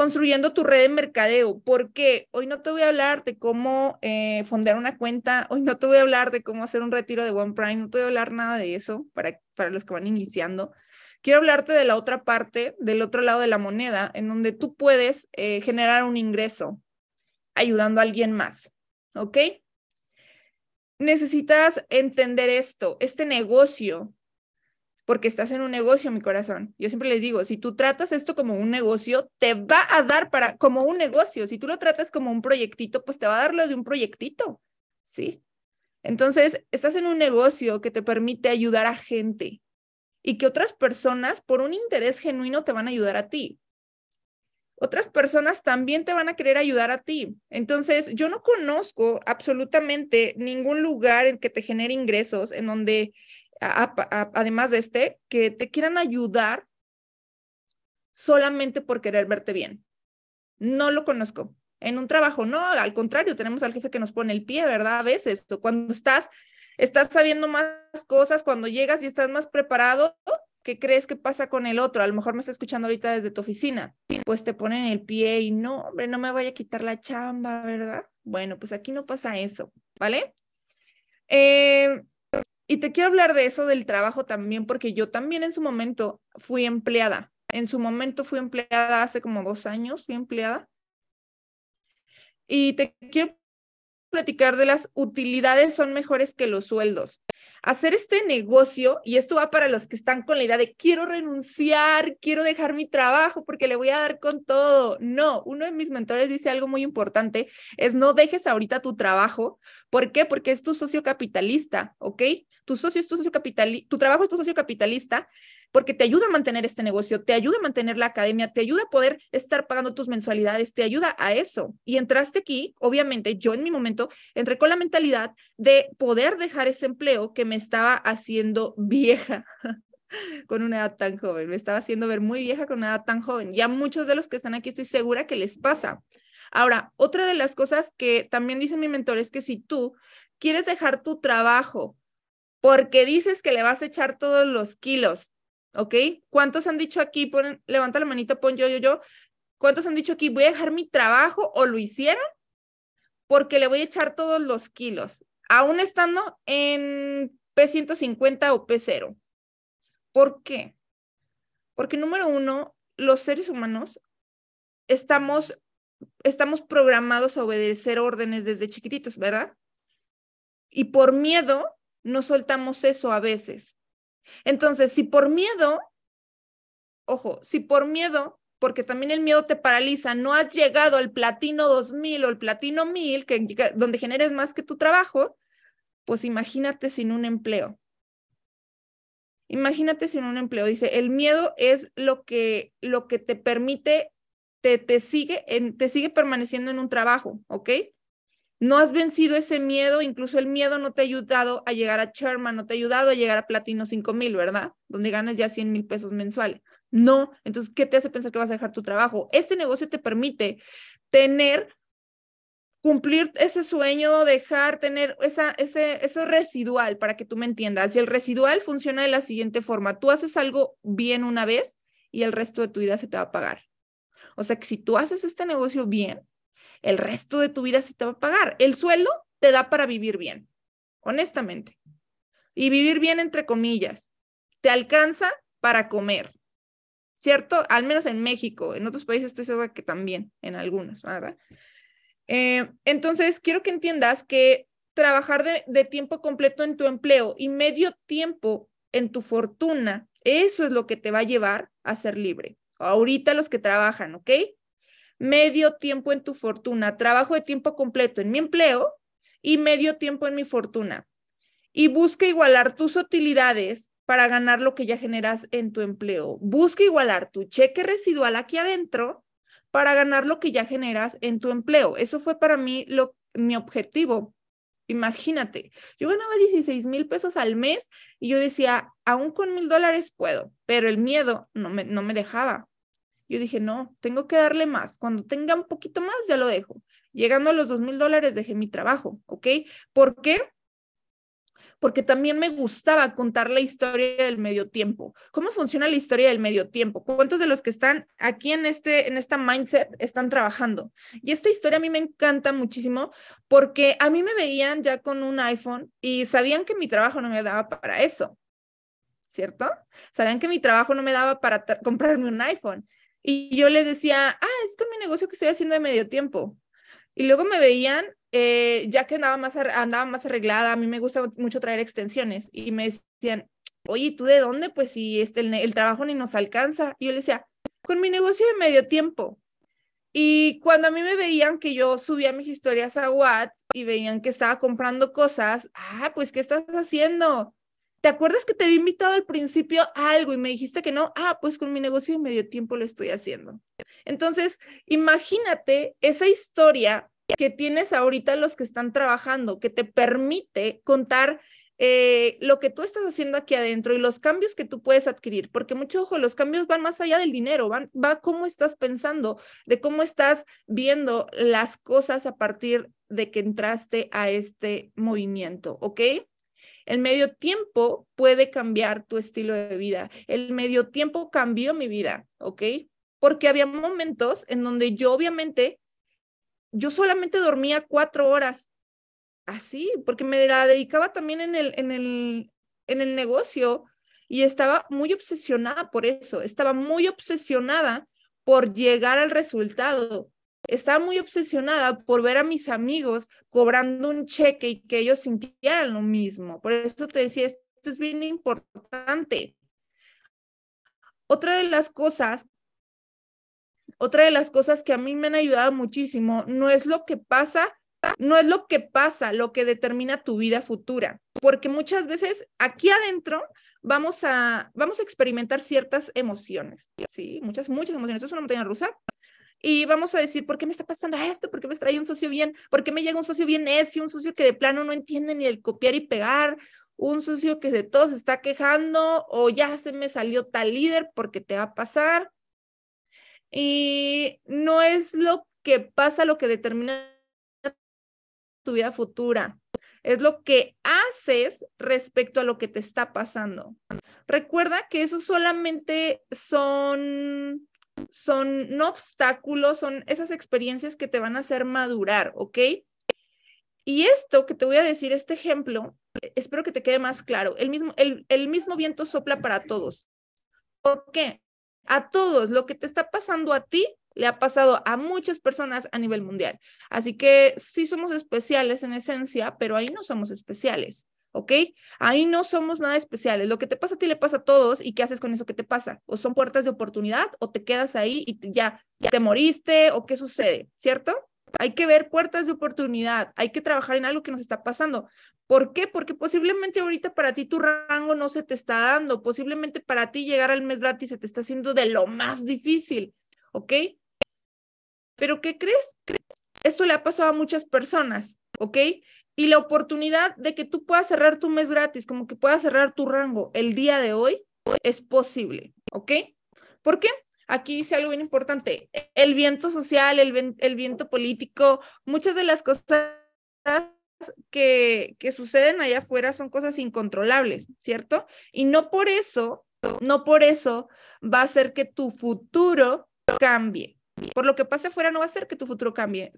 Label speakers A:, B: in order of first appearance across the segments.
A: construyendo tu red de mercadeo, porque hoy no te voy a hablar de cómo eh, fundar una cuenta, hoy no te voy a hablar de cómo hacer un retiro de One Prime, no te voy a hablar nada de eso para, para los que van iniciando. Quiero hablarte de la otra parte, del otro lado de la moneda, en donde tú puedes eh, generar un ingreso ayudando a alguien más, ¿ok? Necesitas entender esto, este negocio porque estás en un negocio, mi corazón. Yo siempre les digo, si tú tratas esto como un negocio, te va a dar para como un negocio. Si tú lo tratas como un proyectito, pues te va a dar lo de un proyectito, ¿sí? Entonces, estás en un negocio que te permite ayudar a gente y que otras personas, por un interés genuino, te van a ayudar a ti. Otras personas también te van a querer ayudar a ti. Entonces, yo no conozco absolutamente ningún lugar en que te genere ingresos en donde además de este, que te quieran ayudar solamente por querer verte bien. No lo conozco. En un trabajo, no, al contrario, tenemos al jefe que nos pone el pie, ¿verdad? A veces, cuando estás, estás sabiendo más cosas, cuando llegas y estás más preparado, ¿qué crees que pasa con el otro? A lo mejor me está escuchando ahorita desde tu oficina, pues te ponen el pie y no, hombre, no me vaya a quitar la chamba, ¿verdad? Bueno, pues aquí no pasa eso, ¿vale? Eh, y te quiero hablar de eso del trabajo también, porque yo también en su momento fui empleada. En su momento fui empleada hace como dos años, fui empleada. Y te quiero platicar de las utilidades son mejores que los sueldos. Hacer este negocio, y esto va para los que están con la idea de quiero renunciar, quiero dejar mi trabajo porque le voy a dar con todo. No, uno de mis mentores dice algo muy importante, es no dejes ahorita tu trabajo. ¿Por qué? Porque es tu socio capitalista, ¿ok? Tu socio tu socio capitalista, tu trabajo es tu socio capitalista, porque te ayuda a mantener este negocio, te ayuda a mantener la academia, te ayuda a poder estar pagando tus mensualidades, te ayuda a eso. Y entraste aquí, obviamente, yo en mi momento entré con la mentalidad de poder dejar ese empleo que me estaba haciendo vieja. con una edad tan joven, me estaba haciendo ver muy vieja con una edad tan joven. Ya muchos de los que están aquí estoy segura que les pasa. Ahora, otra de las cosas que también dice mi mentor es que si tú quieres dejar tu trabajo porque dices que le vas a echar todos los kilos, ¿ok? ¿Cuántos han dicho aquí? levanta la manita, pon yo, yo, yo. ¿Cuántos han dicho aquí, voy a dejar mi trabajo o lo hicieron? Porque le voy a echar todos los kilos, aún estando en P150 o P0. ¿Por qué? Porque número uno, los seres humanos estamos, estamos programados a obedecer órdenes desde chiquititos, ¿verdad? Y por miedo no soltamos eso a veces. Entonces, si por miedo, ojo, si por miedo, porque también el miedo te paraliza, no has llegado al platino 2000 o el platino 1000, que, donde generes más que tu trabajo, pues imagínate sin un empleo. Imagínate sin un empleo. Dice, el miedo es lo que, lo que te permite, te, te, sigue te sigue permaneciendo en un trabajo, ¿ok? No has vencido ese miedo, incluso el miedo no te ha ayudado a llegar a Sherman, no te ha ayudado a llegar a Platino 5000, ¿verdad? Donde ganas ya 100 mil pesos mensuales. No, entonces, ¿qué te hace pensar que vas a dejar tu trabajo? Este negocio te permite tener, cumplir ese sueño, dejar, tener esa, ese, eso residual, para que tú me entiendas. Y el residual funciona de la siguiente forma. Tú haces algo bien una vez y el resto de tu vida se te va a pagar. O sea que si tú haces este negocio bien, el resto de tu vida se te va a pagar. El sueldo te da para vivir bien, honestamente. Y vivir bien entre comillas. Te alcanza para comer, ¿cierto? Al menos en México, en otros países estoy segura que también, en algunos, ¿verdad? Eh, entonces, quiero que entiendas que trabajar de, de tiempo completo en tu empleo y medio tiempo en tu fortuna, eso es lo que te va a llevar a ser libre. Ahorita los que trabajan, ¿ok? Medio tiempo en tu fortuna, trabajo de tiempo completo en mi empleo y medio tiempo en mi fortuna. Y busca igualar tus utilidades para ganar lo que ya generas en tu empleo. Busca igualar tu cheque residual aquí adentro para ganar lo que ya generas en tu empleo. Eso fue para mí lo, mi objetivo. Imagínate, yo ganaba 16 mil pesos al mes y yo decía, aún con mil dólares puedo, pero el miedo no me, no me dejaba. Yo dije, no, tengo que darle más. Cuando tenga un poquito más, ya lo dejo. Llegando a los dos mil dólares, dejé mi trabajo, ¿ok? ¿Por qué? Porque también me gustaba contar la historia del medio tiempo. ¿Cómo funciona la historia del medio tiempo? ¿Cuántos de los que están aquí en este en esta mindset están trabajando? Y esta historia a mí me encanta muchísimo porque a mí me veían ya con un iPhone y sabían que mi trabajo no me daba para eso. ¿Cierto? Sabían que mi trabajo no me daba para comprarme un iPhone. Y yo les decía, ah, es con mi negocio que estoy haciendo de medio tiempo. Y luego me veían, eh, ya que andaba más, andaba más arreglada, a mí me gusta mucho traer extensiones, y me decían, oye, ¿tú de dónde? Pues si este, el, trabajo ni nos alcanza. Y yo les decía, con mi negocio de medio tiempo. Y cuando a mí me veían que yo subía mis historias a WhatsApp y veían que estaba comprando cosas, ah, pues, ¿qué estás haciendo? ¿Te acuerdas que te había invitado al principio a algo y me dijiste que no? Ah, pues con mi negocio de medio tiempo lo estoy haciendo. Entonces, imagínate esa historia que tienes ahorita los que están trabajando, que te permite contar eh, lo que tú estás haciendo aquí adentro y los cambios que tú puedes adquirir, porque mucho ojo, los cambios van más allá del dinero, van, va cómo estás pensando, de cómo estás viendo las cosas a partir de que entraste a este movimiento, ¿ok? El medio tiempo puede cambiar tu estilo de vida. El medio tiempo cambió mi vida, ¿ok? Porque había momentos en donde yo obviamente, yo solamente dormía cuatro horas, así, porque me la dedicaba también en el, en el, en el negocio y estaba muy obsesionada por eso, estaba muy obsesionada por llegar al resultado estaba muy obsesionada por ver a mis amigos cobrando un cheque y que ellos sintieran lo mismo. Por eso te decía, esto es bien importante. Otra de las cosas, otra de las cosas que a mí me han ayudado muchísimo, no es lo que pasa, no es lo que pasa lo que determina tu vida futura, porque muchas veces aquí adentro vamos a, vamos a experimentar ciertas emociones, ¿sí? Muchas, muchas emociones. Esto es una montaña rusa, y vamos a decir, ¿por qué me está pasando esto? ¿Por qué me trae un socio bien? ¿Por qué me llega un socio bien necio? Un socio que de plano no entiende ni el copiar y pegar, un socio que de todo se está quejando o ya se me salió tal líder porque te va a pasar. Y no es lo que pasa lo que determina tu vida futura, es lo que haces respecto a lo que te está pasando. Recuerda que eso solamente son son no obstáculos, son esas experiencias que te van a hacer madurar, ¿ok? Y esto que te voy a decir, este ejemplo, espero que te quede más claro. El mismo, el, el mismo viento sopla para todos. ¿Por qué? A todos, lo que te está pasando a ti le ha pasado a muchas personas a nivel mundial. Así que sí somos especiales en esencia, pero ahí no somos especiales. ¿Ok? Ahí no somos nada especiales. Lo que te pasa a ti le pasa a todos y ¿qué haces con eso que te pasa? O son puertas de oportunidad o te quedas ahí y ya, ya te moriste o qué sucede, ¿cierto? Hay que ver puertas de oportunidad, hay que trabajar en algo que nos está pasando. ¿Por qué? Porque posiblemente ahorita para ti tu rango no se te está dando, posiblemente para ti llegar al mes gratis se te está haciendo de lo más difícil, ¿ok? Pero ¿qué crees? Esto le ha pasado a muchas personas, ¿ok? Y la oportunidad de que tú puedas cerrar tu mes gratis, como que puedas cerrar tu rango el día de hoy, es posible, ¿ok? ¿Por qué? Aquí dice algo bien importante, el viento social, el, viento político, muchas de las cosas que, que suceden allá afuera son cosas incontrolables, ¿cierto? Y no por eso, no por eso va a hacer que tu futuro cambie. Por lo que pase afuera no va a hacer que tu futuro cambie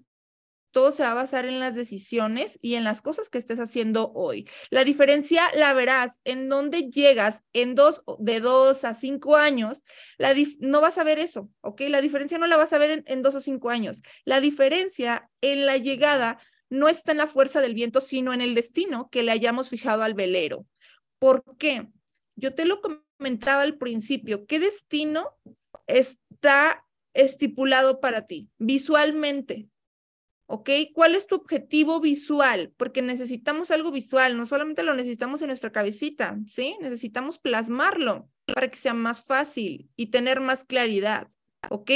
A: todo se va a basar en las decisiones y en las cosas que estés haciendo hoy. La diferencia la verás en dónde llegas en dos, de dos a cinco años. La no vas a ver eso, ¿ok? La diferencia no la vas a ver en, en dos o cinco años. La diferencia en la llegada no está en la fuerza del viento, sino en el destino que le hayamos fijado al velero. ¿Por qué? Yo te lo comentaba al principio. ¿Qué destino está estipulado para ti visualmente? ¿Ok? ¿Cuál es tu objetivo visual? Porque necesitamos algo visual, no solamente lo necesitamos en nuestra cabecita, ¿sí? Necesitamos plasmarlo para que sea más fácil y tener más claridad, ¿ok?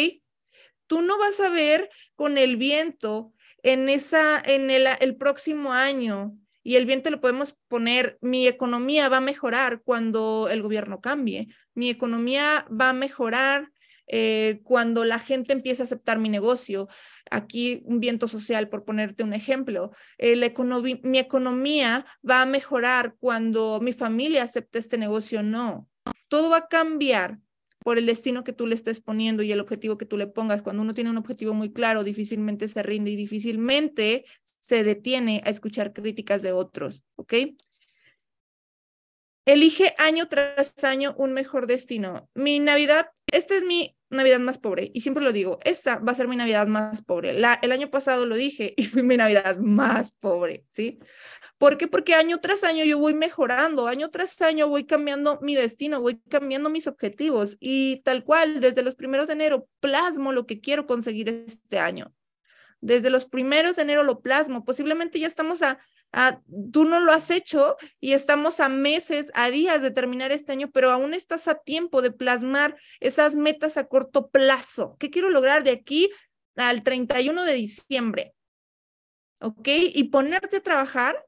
A: Tú no vas a ver con el viento en esa, en el, el próximo año, y el viento le podemos poner, mi economía va a mejorar cuando el gobierno cambie, mi economía va a mejorar eh, cuando la gente empieza a aceptar mi negocio. Aquí un viento social, por ponerte un ejemplo. Eh, mi economía va a mejorar cuando mi familia acepte este negocio. No, todo va a cambiar por el destino que tú le estés poniendo y el objetivo que tú le pongas. Cuando uno tiene un objetivo muy claro, difícilmente se rinde y difícilmente se detiene a escuchar críticas de otros, ¿ok? Elige año tras año un mejor destino. Mi Navidad, esta es mi Navidad más pobre y siempre lo digo, esta va a ser mi Navidad más pobre. La, el año pasado lo dije y fue mi Navidad más pobre, ¿sí? ¿Por qué? Porque año tras año yo voy mejorando, año tras año voy cambiando mi destino, voy cambiando mis objetivos y tal cual, desde los primeros de enero plasmo lo que quiero conseguir este año. Desde los primeros de enero lo plasmo. Posiblemente ya estamos a Ah, tú no lo has hecho y estamos a meses, a días de terminar este año, pero aún estás a tiempo de plasmar esas metas a corto plazo. ¿Qué quiero lograr de aquí al 31 de diciembre? ¿Ok? Y ponerte a trabajar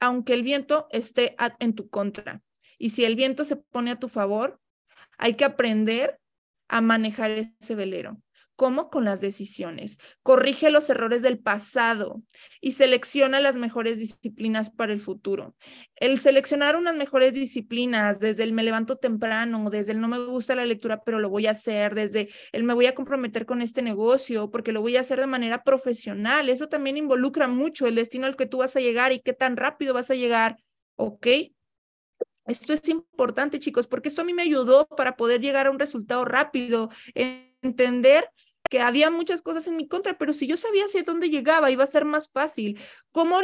A: aunque el viento esté en tu contra. Y si el viento se pone a tu favor, hay que aprender a manejar ese velero. ¿Cómo? Con las decisiones. Corrige los errores del pasado y selecciona las mejores disciplinas para el futuro. El seleccionar unas mejores disciplinas, desde el me levanto temprano, desde el no me gusta la lectura, pero lo voy a hacer, desde el me voy a comprometer con este negocio porque lo voy a hacer de manera profesional. Eso también involucra mucho el destino al que tú vas a llegar y qué tan rápido vas a llegar. ¿Ok? Esto es importante, chicos, porque esto a mí me ayudó para poder llegar a un resultado rápido, entender que había muchas cosas en mi contra, pero si yo sabía hacia dónde llegaba, iba a ser más fácil. ¿Cómo,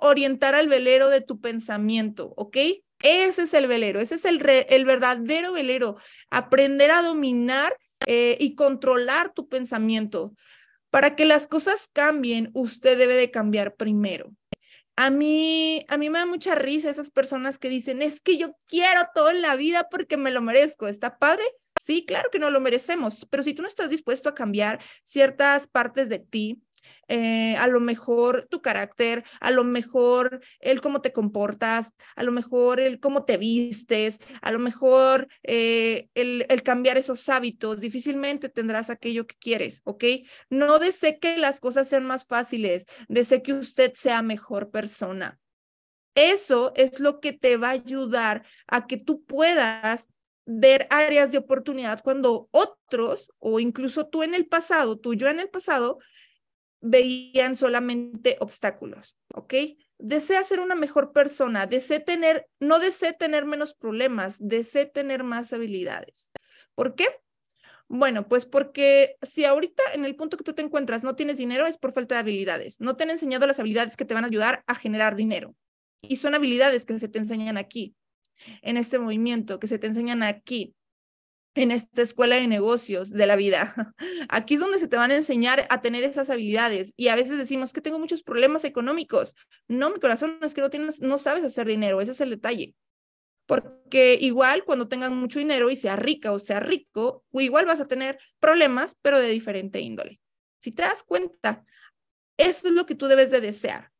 A: orientar al velero de tu pensamiento? ¿Ok? Ese es el velero, ese es el, el verdadero velero. Aprender a dominar eh, y controlar tu pensamiento. Para que las cosas cambien, usted debe de cambiar primero. A mí, a mí me da mucha risa esas personas que dicen, es que yo quiero todo en la vida porque me lo merezco. ¿Está padre? Sí, claro que no lo merecemos, pero si tú no estás dispuesto a cambiar ciertas partes de ti, eh, a lo mejor tu carácter, a lo mejor el cómo te comportas, a lo mejor el cómo te vistes, a lo mejor eh, el, el, cambiar esos hábitos, difícilmente tendrás aquello que quieres, ¿ok? No desee que las cosas sean más fáciles, desee que usted sea mejor persona. Eso es lo que te va a ayudar a que tú puedas ver áreas de oportunidad cuando otros, o incluso tú en el pasado, tú yo en el pasado, veían solamente obstáculos, ¿ok? Desea ser una mejor persona, desee tener, no desee tener menos problemas, desee tener más habilidades. ¿Por qué? Bueno, pues porque si ahorita en el punto que tú te encuentras no tienes dinero es por falta de habilidades. No te han enseñado las habilidades que te van a ayudar a generar dinero. Y son habilidades que se te enseñan aquí en este movimiento, que se te enseñan aquí, en esta escuela de negocios de la vida. Aquí es donde se te van a enseñar a tener esas habilidades y a veces decimos que tengo muchos problemas económicos. No, mi corazón es que no tienes no sabes hacer dinero, ese es el detalle. Porque igual cuando tengas mucho dinero y sea rica o sea rico, igual vas a tener problemas, pero de diferente índole. Si te das cuenta, eso es lo que tú debes de desear.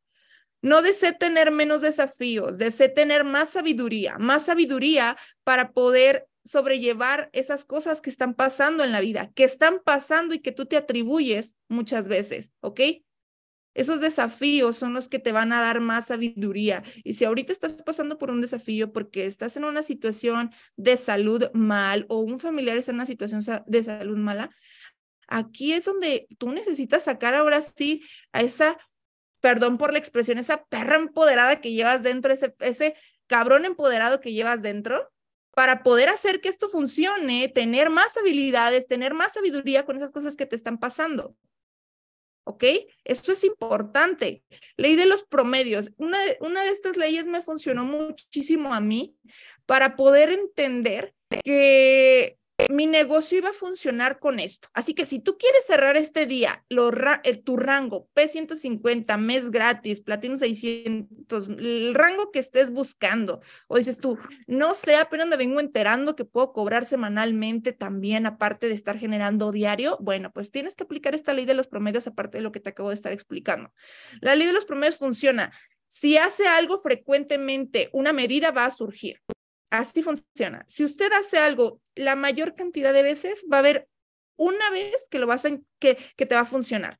A: No desee tener menos desafíos, desee tener más sabiduría, más sabiduría para poder sobrellevar esas cosas que están pasando en la vida, que están pasando y que tú te atribuyes muchas veces, ¿ok? Esos desafíos son los que te van a dar más sabiduría. Y si ahorita estás pasando por un desafío porque estás en una situación de salud mal o un familiar está en una situación de salud mala, aquí es donde tú necesitas sacar ahora sí a esa perdón por la expresión, esa perra empoderada que llevas dentro, ese, ese cabrón empoderado que llevas dentro, para poder hacer que esto funcione, tener más habilidades, tener más sabiduría con esas cosas que te están pasando. ¿Ok? Esto es importante. Ley de los promedios. Una, una de estas leyes me funcionó muchísimo a mí para poder entender que mi negocio iba a funcionar con esto. Así que si tú quieres cerrar este día, lo eh, tu rango P150, mes gratis, platino 600, el rango que estés buscando, o dices tú, no sé, apenas me vengo enterando que puedo cobrar semanalmente también, aparte de estar generando diario, bueno, pues tienes que aplicar esta ley de los promedios, aparte de lo que te acabo de estar explicando. La ley de los promedios funciona. Si hace algo frecuentemente, una medida va a surgir. Así funciona. Si usted hace algo la mayor cantidad de veces, va a haber una vez que lo vas a, que, que te va a funcionar.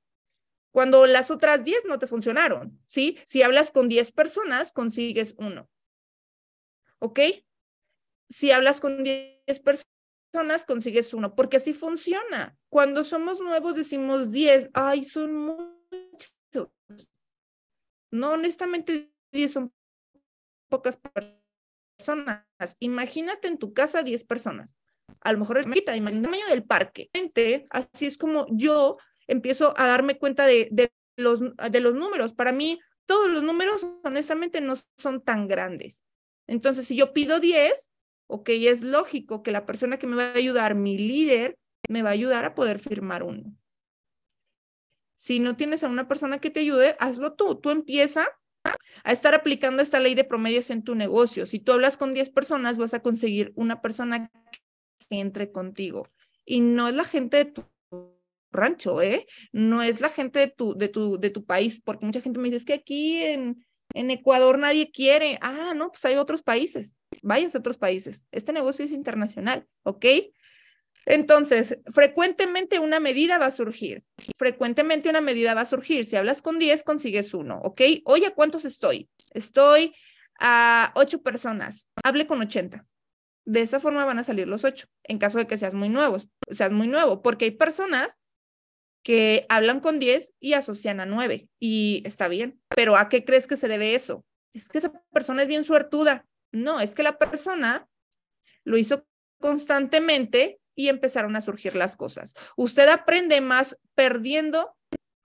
A: Cuando las otras 10 no te funcionaron, ¿sí? Si hablas con 10 personas, consigues uno. ¿Ok? Si hablas con 10 personas, consigues uno, porque así funciona. Cuando somos nuevos decimos 10, ay, son muchos. No, honestamente, 10 son pocas personas. Imagínate en tu casa 10 personas. A lo mejor es imagínate el del parque. Así es como yo empiezo a darme cuenta de, de, los, de los números. Para mí, todos los números, honestamente, no son tan grandes. Entonces, si yo pido 10, ok, es lógico que la persona que me va a ayudar, mi líder, me va a ayudar a poder firmar uno. Si no tienes a una persona que te ayude, hazlo tú. Tú empieza a estar aplicando esta ley de promedios en tu negocio. Si tú hablas con 10 personas, vas a conseguir una persona que entre contigo. Y no es la gente de tu rancho, ¿eh? No es la gente de tu, de tu, de tu país, porque mucha gente me dice, es que aquí en, en Ecuador nadie quiere. Ah, no, pues hay otros países. Vayas a otros países. Este negocio es internacional, ¿ok? Entonces, frecuentemente una medida va a surgir. Frecuentemente una medida va a surgir. Si hablas con 10, consigues uno, ¿ok? Oye, ¿cuántos estoy? Estoy a 8 personas. Hable con 80. De esa forma van a salir los 8, en caso de que seas muy nuevo, seas muy nuevo, porque hay personas que hablan con 10 y asocian a 9 y está bien. Pero ¿a qué crees que se debe eso? Es que esa persona es bien suertuda. No, es que la persona lo hizo constantemente y empezaron a surgir las cosas. Usted aprende más perdiendo,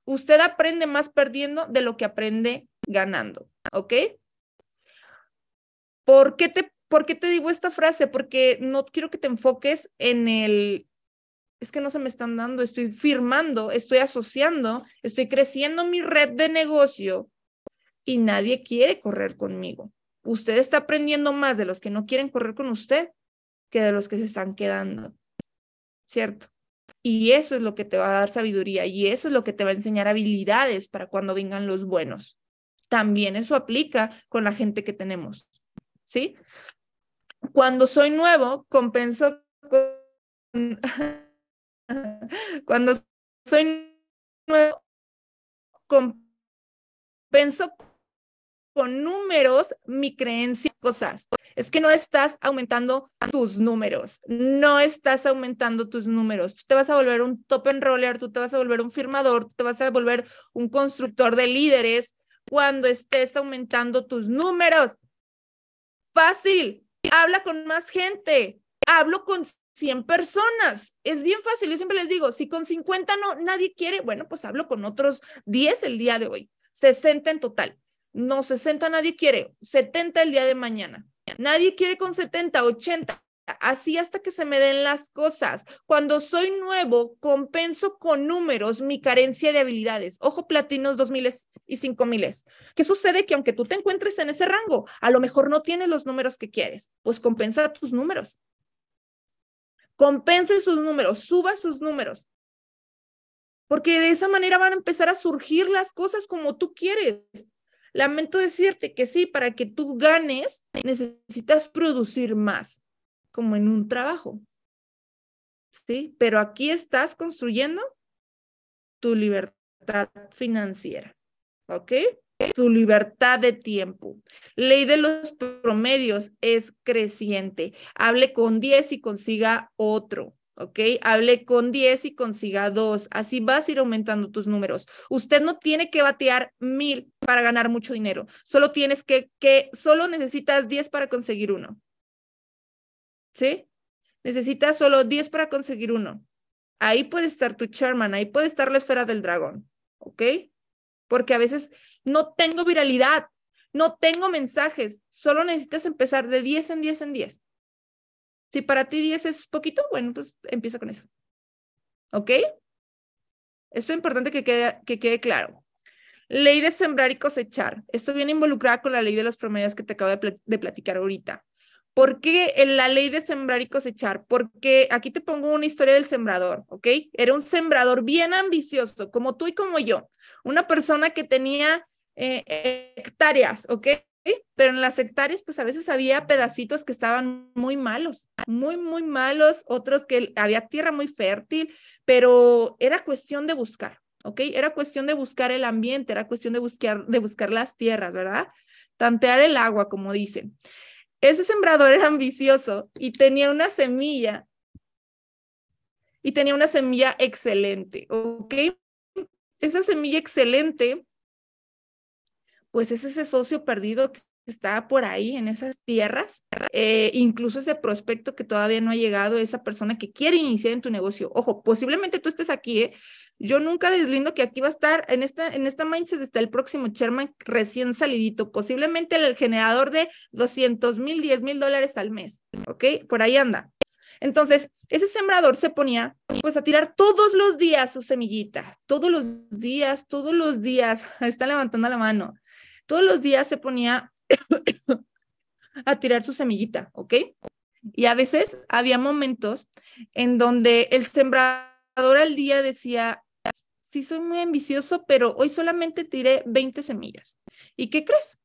A: usted aprende más perdiendo de lo que aprende ganando, ¿ok? ¿Por qué te, por qué te digo esta frase? Porque no quiero que te enfoques en el es que no se me están dando, estoy firmando, estoy asociando, estoy creciendo mi red de negocio y nadie quiere correr conmigo. Usted está aprendiendo más de los que no quieren correr con usted que de los que se están quedando. ¿Cierto? Y eso es lo que te va a dar sabiduría y eso es lo que te va a enseñar habilidades para cuando vengan los buenos. También eso aplica con la gente que tenemos. ¿Sí? Cuando soy nuevo, compenso Cuando soy nuevo, compenso con números mi creencia, cosas. Es que no estás aumentando tus números, no estás aumentando tus números. Tú te vas a volver un top enroller, tú te vas a volver un firmador, tú te vas a volver un constructor de líderes cuando estés aumentando tus números. Fácil, habla con más gente, hablo con 100 personas. Es bien fácil. Yo siempre les digo, si con 50 no, nadie quiere, bueno, pues hablo con otros 10 el día de hoy. 60 en total. No, 60 nadie quiere. 70 el día de mañana. Nadie quiere con 70, 80. Así hasta que se me den las cosas. Cuando soy nuevo, compenso con números mi carencia de habilidades. Ojo, platinos 2000 y 5000. ¿Qué sucede? Que aunque tú te encuentres en ese rango, a lo mejor no tienes los números que quieres. Pues compensa tus números. Compense sus números, suba sus números. Porque de esa manera van a empezar a surgir las cosas como tú quieres. Lamento decirte que sí, para que tú ganes, necesitas producir más, como en un trabajo. ¿Sí? Pero aquí estás construyendo tu libertad financiera. ¿Ok? tu libertad de tiempo. Ley de los promedios es creciente. Hable con 10 y consiga otro. ¿Ok? Hable con 10 y consiga dos. Así vas a ir aumentando tus números. Usted no tiene que batear mil para ganar mucho dinero. Solo tienes que, que solo necesitas 10 para conseguir uno. ¿Sí? Necesitas solo 10 para conseguir uno. Ahí puede estar tu chairman, ahí puede estar la esfera del dragón. ¿Ok? Porque a veces no tengo viralidad, no tengo mensajes, solo necesitas empezar de 10 en 10 en 10. Si para ti 10 es poquito, bueno, pues empieza con eso. ¿Ok? Esto es importante que quede, que quede claro. Ley de sembrar y cosechar. Esto viene involucrada con la ley de los promedios que te acabo de, platicar ahorita. ¿Por qué en la ley de sembrar y cosechar? Porque aquí te pongo una historia del sembrador, ¿ok? Era un sembrador bien ambicioso, como tú y como yo. Una persona que tenía eh, hectáreas, ¿ok? Pero en las hectáreas, pues a veces había pedacitos que estaban muy malos, muy, muy malos, otros que había tierra muy fértil, pero era cuestión de buscar, ¿ok? Era cuestión de buscar el ambiente, era cuestión de buscar, de buscar las tierras, ¿verdad? Tantear el agua, como dicen. Ese sembrador era ambicioso y tenía una semilla y tenía una semilla excelente, ¿ok? Esa semilla excelente, pues es ese socio perdido que está por ahí en esas tierras, eh, incluso ese prospecto que todavía no ha llegado, esa persona que quiere iniciar en tu negocio. Ojo, posiblemente tú estés aquí, ¿eh? Yo nunca deslindo que aquí va a estar en esta, en esta mindset está el próximo chairman recién salidito, posiblemente el generador de 200 mil, 10 mil dólares al mes, ¿ok? Por ahí anda. Entonces, ese sembrador se ponía pues a tirar todos los días sus semillitas, todos los días, todos los días, está levantando la mano, todos los días se ponía a tirar su semillita, ¿ok? Y a veces había momentos en donde el sembrador al día decía, sí soy muy ambicioso, pero hoy solamente tiré 20 semillas. ¿Y qué crees?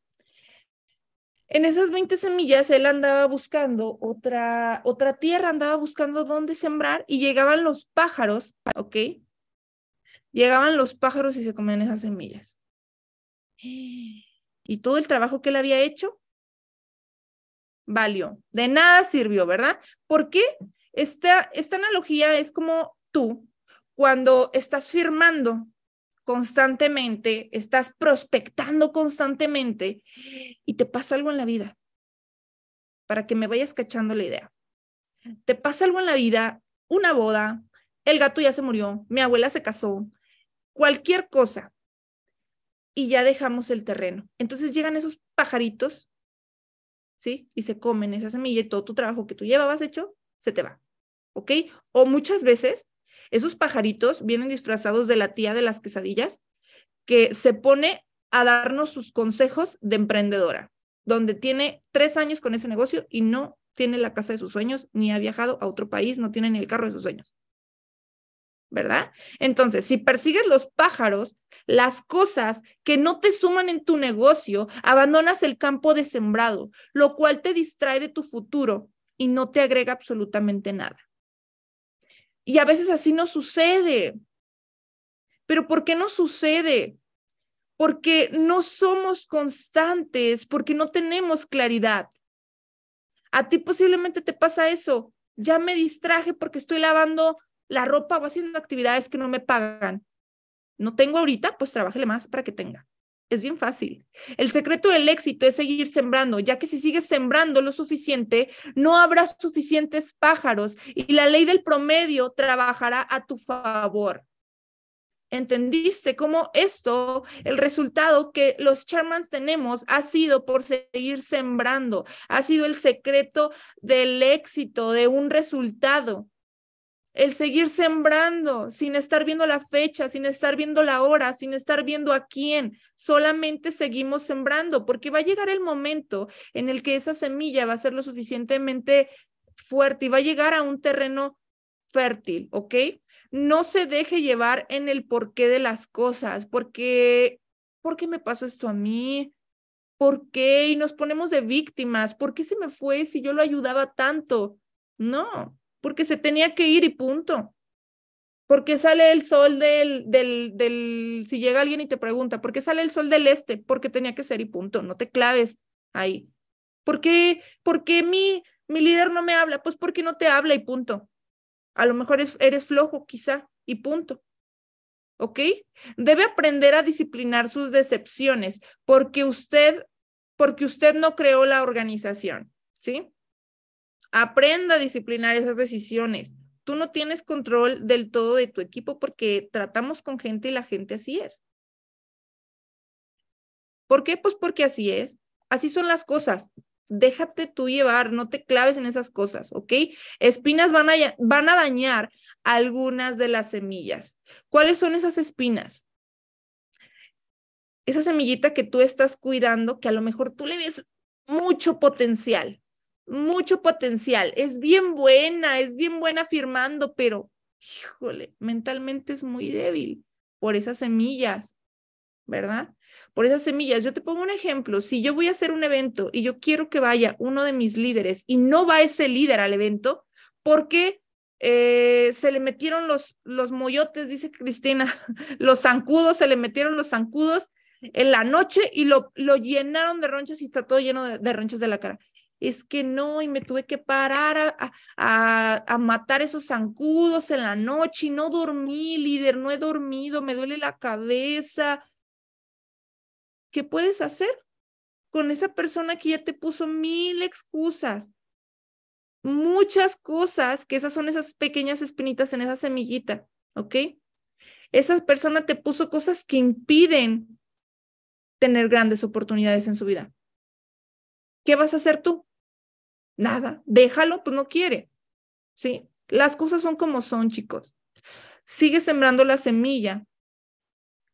A: En esas 20 semillas él andaba buscando otra, otra tierra, andaba buscando dónde sembrar y llegaban los pájaros, ¿ok? Llegaban los pájaros y se comían esas semillas. Y todo el trabajo que él había hecho valió. De nada sirvió, ¿verdad? Porque esta, esta analogía es como tú cuando estás firmando constantemente, estás prospectando constantemente y te pasa algo en la vida, para que me vayas cachando la idea. Te pasa algo en la vida, una boda, el gato ya se murió, mi abuela se casó, cualquier cosa, y ya dejamos el terreno. Entonces llegan esos pajaritos, ¿sí? Y se comen esa semilla y todo tu trabajo que tú llevabas hecho, se te va, ¿ok? O muchas veces esos pajaritos vienen disfrazados de la tía de las quesadillas que se pone a darnos sus consejos de emprendedora, donde tiene tres años con ese negocio y no tiene la casa de sus sueños, ni ha viajado a otro país, no tiene ni el carro de sus sueños. ¿Verdad? Entonces, si persigues los pájaros, las cosas que no te suman en tu negocio, abandonas el campo de sembrado, lo cual te distrae de tu futuro y no te agrega absolutamente nada. Y a veces así no sucede. Pero ¿por qué no sucede? Porque no somos constantes, porque no tenemos claridad. A ti posiblemente te pasa eso. Ya me distraje porque estoy lavando la ropa o haciendo actividades que no me pagan. No tengo ahorita, pues trabájele más para que tenga. Es bien fácil. El secreto del éxito es seguir sembrando, ya que si sigues sembrando lo suficiente, no habrá suficientes pájaros y la ley del promedio trabajará a tu favor. ¿Entendiste cómo esto, el resultado que los Charmans tenemos ha sido por seguir sembrando? Ha sido el secreto del éxito, de un resultado el seguir sembrando sin estar viendo la fecha, sin estar viendo la hora, sin estar viendo a quién, solamente seguimos sembrando, porque va a llegar el momento en el que esa semilla va a ser lo suficientemente fuerte y va a llegar a un terreno fértil, ¿ok? No se deje llevar en el porqué de las cosas, porque, ¿por qué me pasó esto a mí? ¿Por qué? Y nos ponemos de víctimas. ¿Por qué se me fue si yo lo ayudaba tanto? No, porque se tenía que ir y punto. Porque sale el sol del, del, del, si llega alguien y te pregunta, ¿por qué sale el sol del este? Porque tenía que ser y punto, no te claves ahí. ¿Por qué, por qué mi, mi líder no me habla? Pues porque no te habla y punto. A lo mejor eres flojo quizá y punto. ¿Ok? Debe aprender a disciplinar sus decepciones porque usted, porque usted no creó la organización, ¿sí? Aprenda a disciplinar esas decisiones. Tú no tienes control del todo de tu equipo porque tratamos con gente y la gente así es. ¿Por qué? Pues porque así es. Así son las cosas. Déjate tú llevar, no te claves en esas cosas, ¿ok? Espinas van a, van a dañar algunas de las semillas. ¿Cuáles son esas espinas? Esa semillita que tú estás cuidando, que a lo mejor tú le ves mucho potencial, mucho potencial, es bien buena, es bien buena firmando, pero, híjole, mentalmente es muy débil por esas semillas. ¿verdad? Por esas semillas. Yo te pongo un ejemplo. Si yo voy a hacer un evento y yo quiero que vaya uno de mis líderes y no va ese líder al evento, ¿por qué eh, se le metieron los, los moyotes, dice Cristina, los zancudos, se le metieron los zancudos en la noche y lo, lo llenaron de ronchas y está todo lleno de, de ronchas de la cara es que no, y me tuve que parar a, a, matar esos zancudos en la noche y no dormí, líder, no he dormido, me duele la cabeza. ¿Qué puedes hacer con esa persona que ya te puso mil excusas? Muchas cosas, que esas son esas pequeñas espinitas en esa semillita, ¿ok? Esa persona te puso cosas que impiden tener grandes oportunidades en su vida. ¿Qué vas a hacer tú? Nada, déjalo, pues no quiere. ¿Sí? Las cosas son como son, chicos. Sigue sembrando la semilla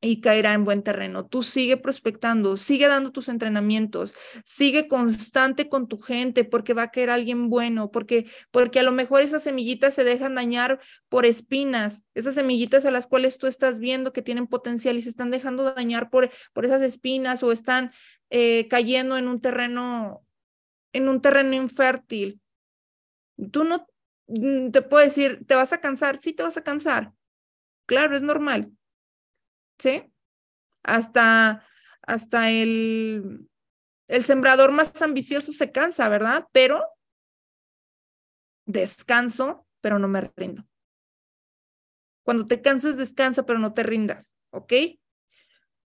A: y caerá en buen terreno. Tú sigue prospectando, sigue dando tus entrenamientos, sigue constante con tu gente porque va a caer alguien bueno, porque porque a lo mejor esas semillitas se dejan dañar por espinas, esas semillitas a las cuales tú estás viendo que tienen potencial y se están dejando dañar por, por esas espinas o están eh, cayendo en un terreno en un terreno infértil. Tú no mm, te puedo decir, ¿te vas a cansar? Sí, te vas a cansar. Claro, es normal. ¿Sí? Hasta, hasta el, el sembrador más ambicioso se cansa, ¿verdad? Pero descanso, pero no me rindo. Cuando te canses, descansa, pero no te rindas, ¿ok?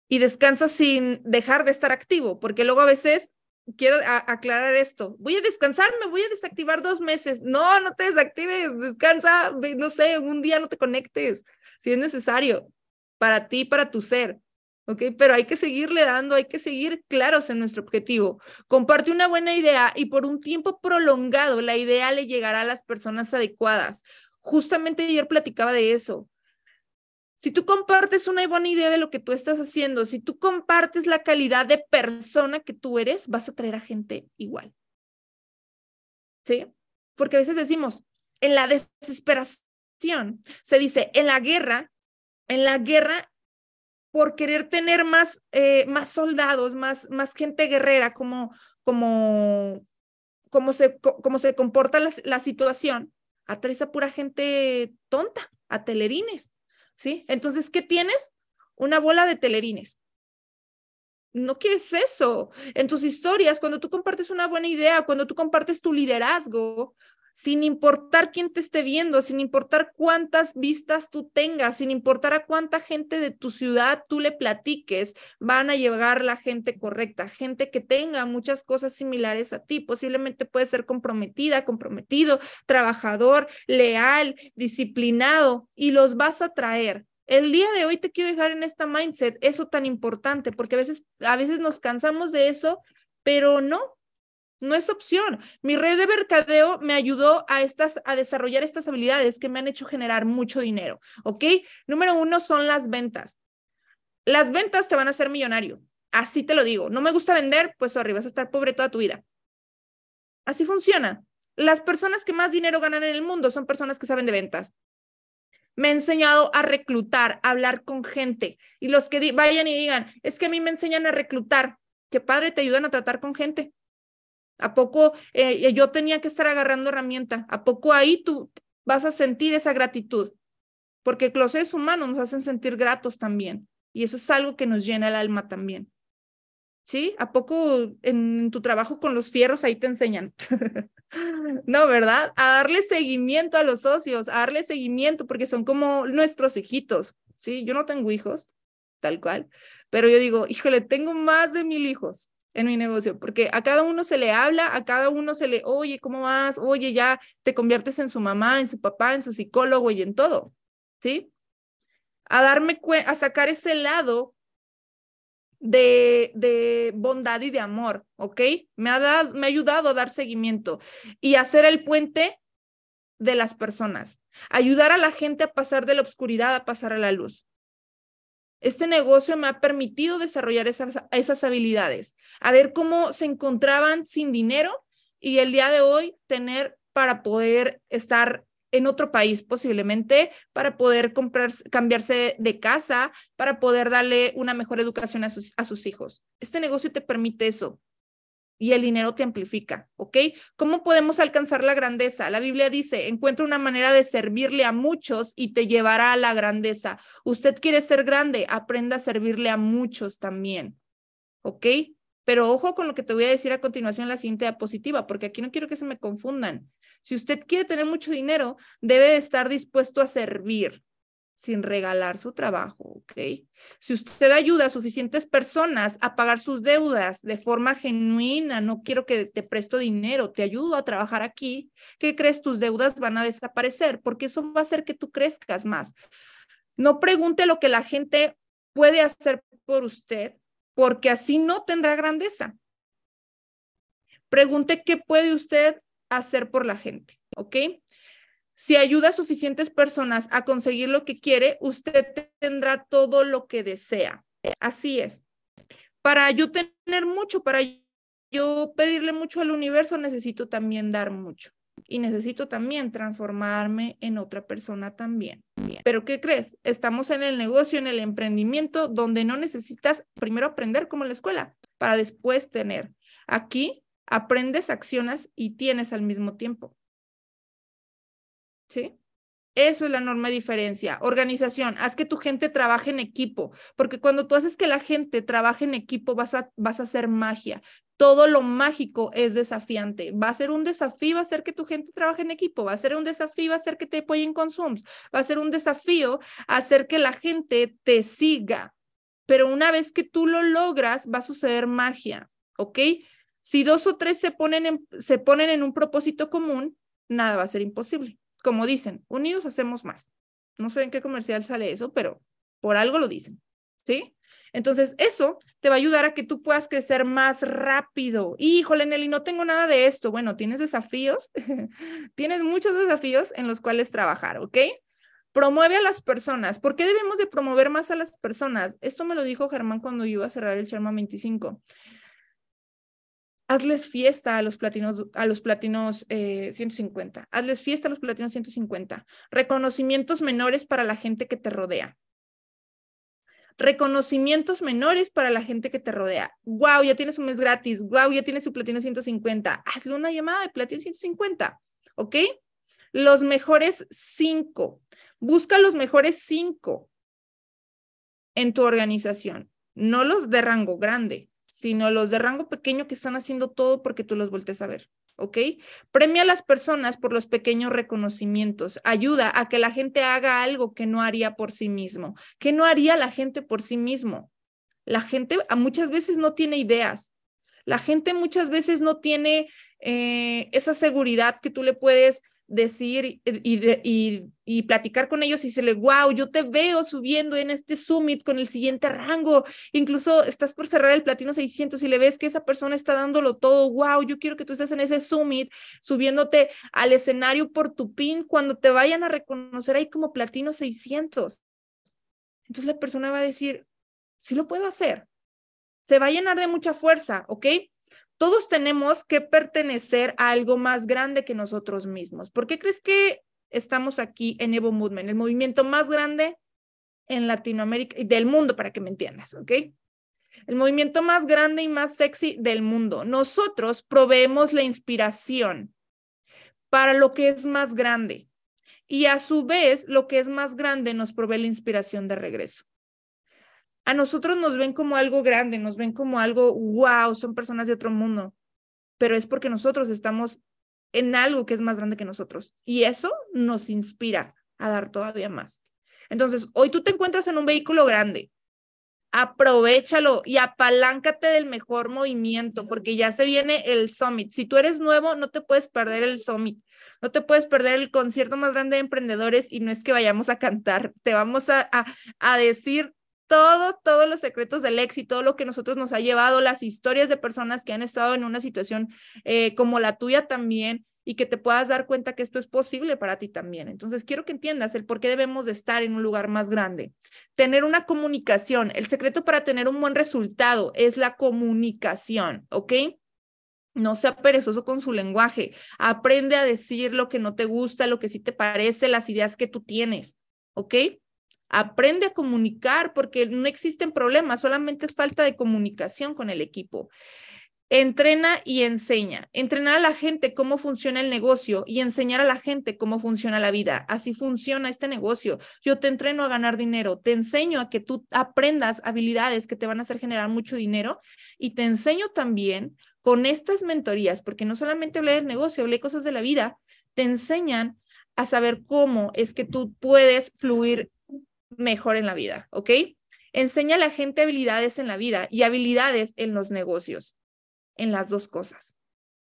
A: Y descansa sin dejar de estar activo, porque luego a veces quiero aclarar esto. Voy a descansar, me voy a desactivar dos meses. No, no te desactives, descansa, no sé, un día no te conectes, si es necesario, para ti, para tu ser. ¿Ok? Pero hay que seguirle dando, hay que seguir claros en nuestro objetivo. Comparte una buena idea y por un tiempo prolongado la idea le llegará a las personas adecuadas. Justamente ayer platicaba de eso. Si tú compartes una buena idea de lo que tú estás haciendo, si tú compartes la calidad de persona que tú eres, vas a traer a gente igual. ¿Sí? Porque a veces decimos, en la desesperación, se dice, en la guerra, en la guerra, por querer tener más, eh, más soldados, más, más gente guerrera, como, como, como, se, como se comporta la, la situación, atraes a pura gente tonta, a telerines. ¿Sí? Entonces, ¿qué tienes? Una bola de telerines. No quieres eso. En tus historias, cuando tú compartes una buena idea, cuando tú compartes tu liderazgo, sin importar quién te esté viendo, sin importar cuántas vistas tú tengas, sin importar a cuánta gente de tu ciudad tú le platiques, van a llegar la gente correcta, gente que tenga muchas cosas similares a ti. Posiblemente puede ser comprometida, comprometido, trabajador, leal, disciplinado, y los vas a traer. El día de hoy te quiero dejar en esta mindset, eso tan importante, porque a veces, a veces nos cansamos de eso, pero no, no es opción. Mi red de mercadeo me ayudó a, estas, a desarrollar estas habilidades que me han hecho generar mucho dinero, ¿ok? Número uno son las ventas. Las ventas te van a hacer millonario. Así te lo digo. No me gusta vender, pues arriba vas a estar pobre toda tu vida. Así funciona. Las personas que más dinero ganan en el mundo son personas que saben de ventas. Me he enseñado a reclutar, a hablar con gente. Y los que vayan y digan, es que a mí me enseñan a reclutar. Qué padre, te ayudan a tratar con gente. ¿A poco eh, yo tenía que estar agarrando herramienta? ¿A poco ahí tú vas a sentir esa gratitud? Porque los seres humanos nos hacen sentir gratos también. Y eso es algo que nos llena el alma también. ¿Sí? ¿A poco en tu trabajo con los fierros ahí te enseñan? no, ¿verdad? A darle seguimiento a los socios, a darle seguimiento porque son como nuestros hijitos. ¿Sí? Yo no tengo hijos, tal cual, pero yo digo, híjole, tengo más de mil hijos en mi negocio, porque a cada uno se le habla, a cada uno se le, oye, ¿cómo vas? Oye, ya te conviertes en su mamá, en su papá, en su psicólogo y en todo, ¿sí? A darme a sacar ese lado de, de bondad y de amor, ¿ok? Me ha, dado, me ha ayudado a dar seguimiento y hacer el puente de las personas, ayudar a la gente a pasar de la oscuridad a pasar a la luz. Este negocio me ha permitido desarrollar esas, habilidades, a ver cómo se encontraban sin dinero y el día de hoy tener para poder estar en otro país posiblemente para poder comprar, cambiarse de casa, para poder darle una mejor educación a sus hijos. Este negocio te permite eso y el dinero te amplifica, ¿ok? ¿Cómo podemos alcanzar la grandeza? La Biblia dice, encuentra una manera de servirle a muchos y te llevará a la grandeza. Usted quiere ser grande, aprenda a servirle a muchos también, ¿ok? Pero ojo con lo que te voy a decir a continuación en la siguiente diapositiva, porque aquí no quiero que se me confundan. Si usted quiere tener mucho dinero, debe de estar dispuesto a servir sin regalar su trabajo, ¿ok? Si usted ayuda a suficientes personas a pagar sus deudas de forma genuina, no quiero que te presto dinero, te ayudo a trabajar aquí, ¿qué crees? Tus deudas van a desaparecer porque eso va a hacer que tú crezcas más. No pregunte lo que la gente puede hacer por usted, porque así no tendrá grandeza. Pregunte qué puede usted hacer por la gente, ¿ok? Si ayuda a suficientes personas a conseguir lo que quiere, usted tendrá todo lo que desea. Así es. Para yo tener mucho, para yo pedirle mucho al universo, necesito también dar mucho. Y necesito también transformarme en otra persona también. Pero ¿qué crees? Estamos en el negocio, en el emprendimiento, donde no necesitas primero aprender como en la escuela, para después tener. Aquí aprendes, accionas y tienes al mismo tiempo. ¿Sí? Eso es la enorme diferencia. Organización, haz que tu gente trabaje en equipo, porque cuando tú haces que la gente trabaje en equipo vas a, vas a hacer magia. Todo lo mágico es desafiante. Va a ser un desafío hacer que tu gente trabaje en equipo, va a ser un desafío hacer que te apoyen con va a ser un desafío hacer que la gente te siga. Pero una vez que tú lo logras, va a suceder magia, ¿ok? Si dos o tres se ponen se ponen en un propósito común, nada va a ser imposible como dicen, unidos hacemos más. No sé en qué comercial sale eso, pero por algo lo dicen, ¿sí? Entonces, eso te va a ayudar a que tú puedas crecer más rápido. Híjole, Nelly, no tengo nada de esto. Bueno, tienes desafíos, tienes muchos desafíos en los cuales trabajar, ¿ok? Promueve a las personas. ¿Por qué debemos de promover más a las personas? Esto me lo dijo Germán cuando iba a cerrar el Charma 25 hazles fiesta a los platinos, a los platinos 150, eh, hazles fiesta a los platinos 150, reconocimientos menores para la gente que te rodea. Reconocimientos menores para la gente que te rodea. Wow, ya tienes un mes gratis. Wow, ya tienes su platino 150. Hazle una llamada de platino 150. ¿Ok? Los mejores cinco. Busca los mejores cinco en tu organización, no los de rango grande sino los de rango pequeño que están haciendo todo porque tú los voltees a ver. ¿ok? Premia a las personas por los pequeños reconocimientos. Ayuda a que la gente haga algo que no haría por sí mismo. que no haría la gente por sí mismo? La gente muchas veces no tiene ideas. La gente muchas veces no tiene eh, esa seguridad que tú le puedes decir y, y, platicar con ellos y decirle, wow, yo te veo subiendo en este summit con el siguiente rango, incluso estás por cerrar el platino 600 y le ves que esa persona está dándolo todo, wow, yo quiero que tú estés en ese summit subiéndote al escenario por tu pin cuando te vayan a reconocer ahí como platino 600. Entonces la persona va a decir, sí lo puedo hacer. Se va a llenar de mucha fuerza, ¿ok? Todos tenemos que pertenecer a algo más grande que nosotros mismos. ¿Por qué crees que estamos aquí en Evo Movement, el movimiento más grande en Latinoamérica y del mundo, para que me entiendas, ¿ok? El movimiento más grande y más sexy del mundo. Nosotros proveemos la inspiración para lo que es más grande y a su vez lo que es más grande nos provee la inspiración de regreso a nosotros nos ven como algo grande, nos ven como algo, wow, son personas de otro mundo, pero es porque nosotros estamos en algo que es más grande que nosotros y eso nos inspira a dar todavía más. Entonces, hoy tú te encuentras en un vehículo grande, aprovechalo y apaláncate del mejor movimiento porque ya se viene el summit. Si tú eres nuevo, no te puedes perder el summit, no te puedes perder el concierto más grande de emprendedores y no es que vayamos a cantar, te vamos a, a, a decir todo, todos los secretos del éxito, lo que nosotros nos ha llevado, las historias de personas que han estado en una situación eh, como la tuya también y que te puedas dar cuenta que esto es posible para ti también. Entonces, quiero que entiendas el por qué debemos de estar en un lugar más grande. Tener una comunicación. El secreto para tener un buen resultado es la comunicación, ¿ok? No sea perezoso con su lenguaje. Aprende a decir lo que no te gusta, lo que sí te parece, las ideas que tú tienes. ¿Ok? Aprende a comunicar porque no existen problemas, solamente es falta de comunicación con el equipo. Entrena y enseña. Entrenar a la gente cómo funciona el negocio y enseñar a la gente cómo funciona la vida. Así funciona este negocio. Yo te entreno a ganar dinero, te enseño a que tú aprendas habilidades que te van a hacer generar mucho dinero y te enseño también con estas mentorías, porque no solamente hablé del negocio, hablé cosas de la vida, te enseñan a saber cómo es que tú puedes fluir mejor en la vida, ¿ok? Enseña a la gente habilidades en la vida y habilidades en los negocios en las dos cosas.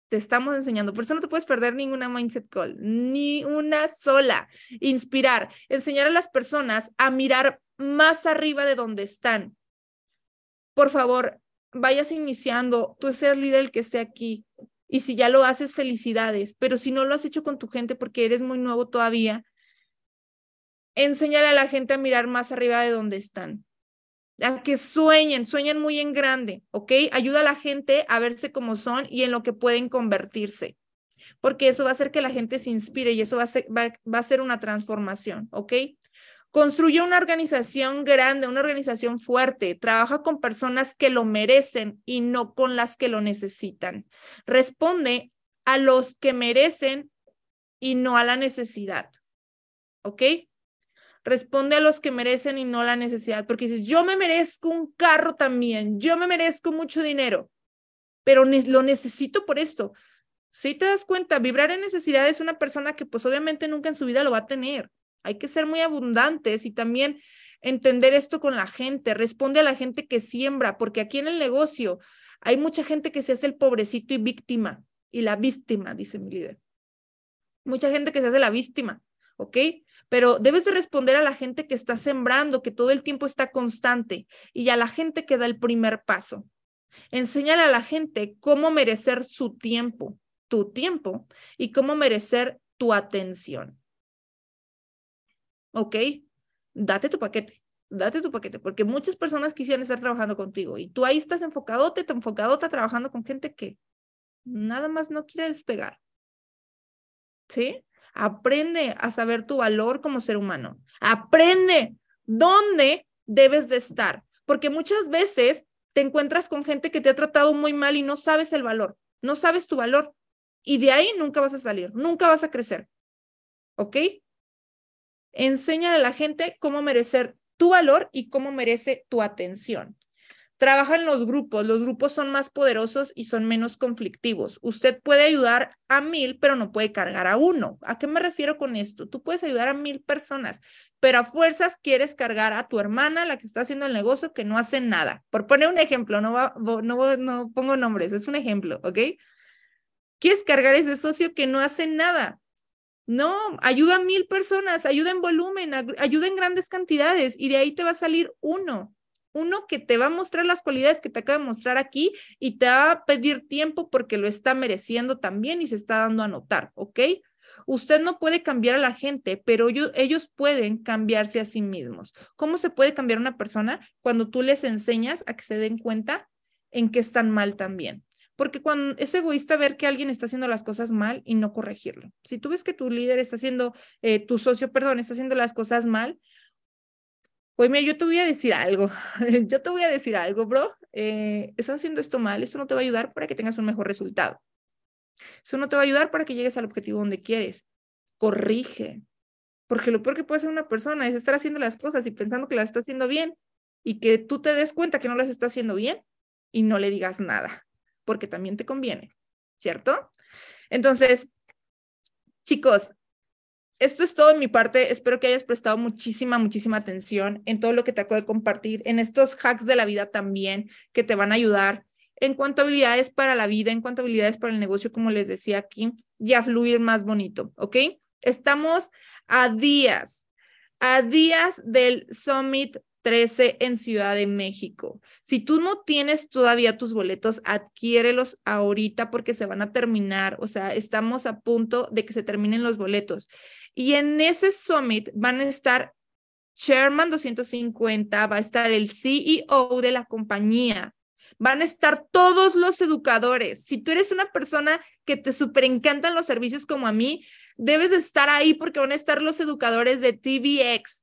A: Te estamos enseñando. Por eso no te puedes perder ninguna mindset call, ni una sola. Inspirar, enseñar a las personas a mirar más arriba de donde están. Por favor, vayas iniciando, tú seas líder el que esté aquí. Y si ya lo haces, felicidades. Pero si no lo has hecho con tu gente porque eres muy nuevo todavía, enséñale a la gente a mirar más arriba de donde están a que sueñen, sueñen muy en grande, ¿ok? Ayuda a la gente a verse como son y en lo que pueden convertirse, porque eso va a hacer que la gente se inspire y eso va a ser, va, a ser una transformación, ¿ok? Construye una organización grande, una organización fuerte. Trabaja con personas que lo merecen y no con las que lo necesitan. Responde a los que merecen y no a la necesidad. ¿Ok? Responde a los que merecen y no la necesidad, porque dices, yo me merezco un carro también, yo me merezco mucho dinero, pero lo necesito por esto. Si te das cuenta, vibrar en necesidad es una persona que pues obviamente nunca en su vida lo va a tener. Hay que ser muy abundantes y también entender esto con la gente, responde a la gente que siembra, porque aquí en el negocio hay mucha gente que se hace el pobrecito y víctima, y la víctima, dice mi líder. Mucha gente que se hace la víctima, ¿ok? Pero debes de responder a la gente que está sembrando, que todo el tiempo está constante y a la gente que da el primer paso. Enséñale a la gente cómo merecer su tiempo, tu tiempo, y cómo merecer tu atención. ¿Ok? Date tu paquete, date tu paquete, porque muchas personas quisieran estar trabajando contigo y tú ahí estás enfocadote, te enfocadote trabajando con gente que nada más no quiere despegar. ¿Sí? Aprende a saber tu valor como ser humano. Aprende dónde debes de estar, porque muchas veces te encuentras con gente que te ha tratado muy mal y no sabes el valor, no sabes tu valor. Y de ahí nunca vas a salir, nunca vas a crecer. ¿Ok? Enséñale a la gente cómo merecer tu valor y cómo merece tu atención. Trabaja en los grupos. Los grupos son más poderosos y son menos conflictivos. Usted puede ayudar a mil, pero no puede cargar a uno. ¿A qué me refiero con esto? Tú puedes ayudar a mil personas, pero a fuerzas quieres cargar a tu hermana, la que está haciendo el negocio, que no hace nada. Por poner un ejemplo, no, va, no, no pongo nombres, es un ejemplo, ¿ok? Quieres cargar a ese socio que no hace nada. No, ayuda a mil personas, ayuda en volumen, ayuda en grandes cantidades y de ahí te va a salir uno uno que te va a mostrar las cualidades que te acaba de mostrar aquí y te va a pedir tiempo porque lo está mereciendo también y se está dando a notar, ¿ok? Usted no puede cambiar a la gente, pero ellos, pueden cambiarse a sí mismos. ¿Cómo se puede cambiar una persona cuando tú les enseñas a que se den cuenta en que están mal también? Porque cuando es egoísta ver que alguien está haciendo las cosas mal y no corregirlo. Si tú ves que tu líder está haciendo, eh, tu socio, perdón, está haciendo las cosas mal, pues mira, yo te voy a decir algo, yo te voy a decir algo, bro, eh, estás haciendo esto mal, esto no te va a ayudar para que tengas un mejor resultado. Eso no te va a ayudar para que llegues al objetivo donde quieres. Corrige, porque lo peor que puede hacer una persona es estar haciendo las cosas y pensando que las está haciendo bien y que tú te des cuenta que no las está haciendo bien y no le digas nada, porque también te conviene, ¿cierto? Entonces, chicos, esto es todo en mi parte. Espero que hayas prestado muchísima, muchísima atención en todo lo que te acabo de compartir, en estos hacks de la vida también que te van a ayudar en cuanto a habilidades para la vida, en cuanto a habilidades para el negocio, como les decía aquí, y a fluir más bonito, ¿ok? Estamos a días, a días del Summit 13 en Ciudad de México. Si tú no tienes todavía tus boletos, adquiérelos ahorita porque se van a terminar. O sea, estamos a punto de que se terminen los boletos. Y en ese summit van a estar Sherman 250, va a estar el CEO de la compañía, Van a estar todos los educadores. Si tú eres una persona que te súper encantan los servicios como a mí, debes de estar ahí porque van a estar los educadores de TVX,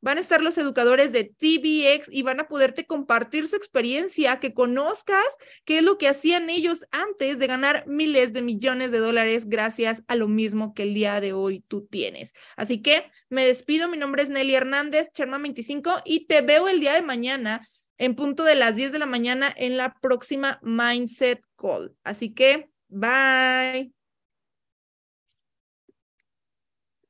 A: van a estar los educadores de TVX y van a poderte compartir su experiencia, que conozcas qué es lo que hacían ellos antes de ganar miles de millones de dólares gracias a lo mismo que el día de hoy tú tienes. Así que me despido, mi nombre es Nelly Hernández, Charma 25 y te veo el día de mañana en punto de las 10 de la mañana en la próxima Mindset Call. Así que, bye.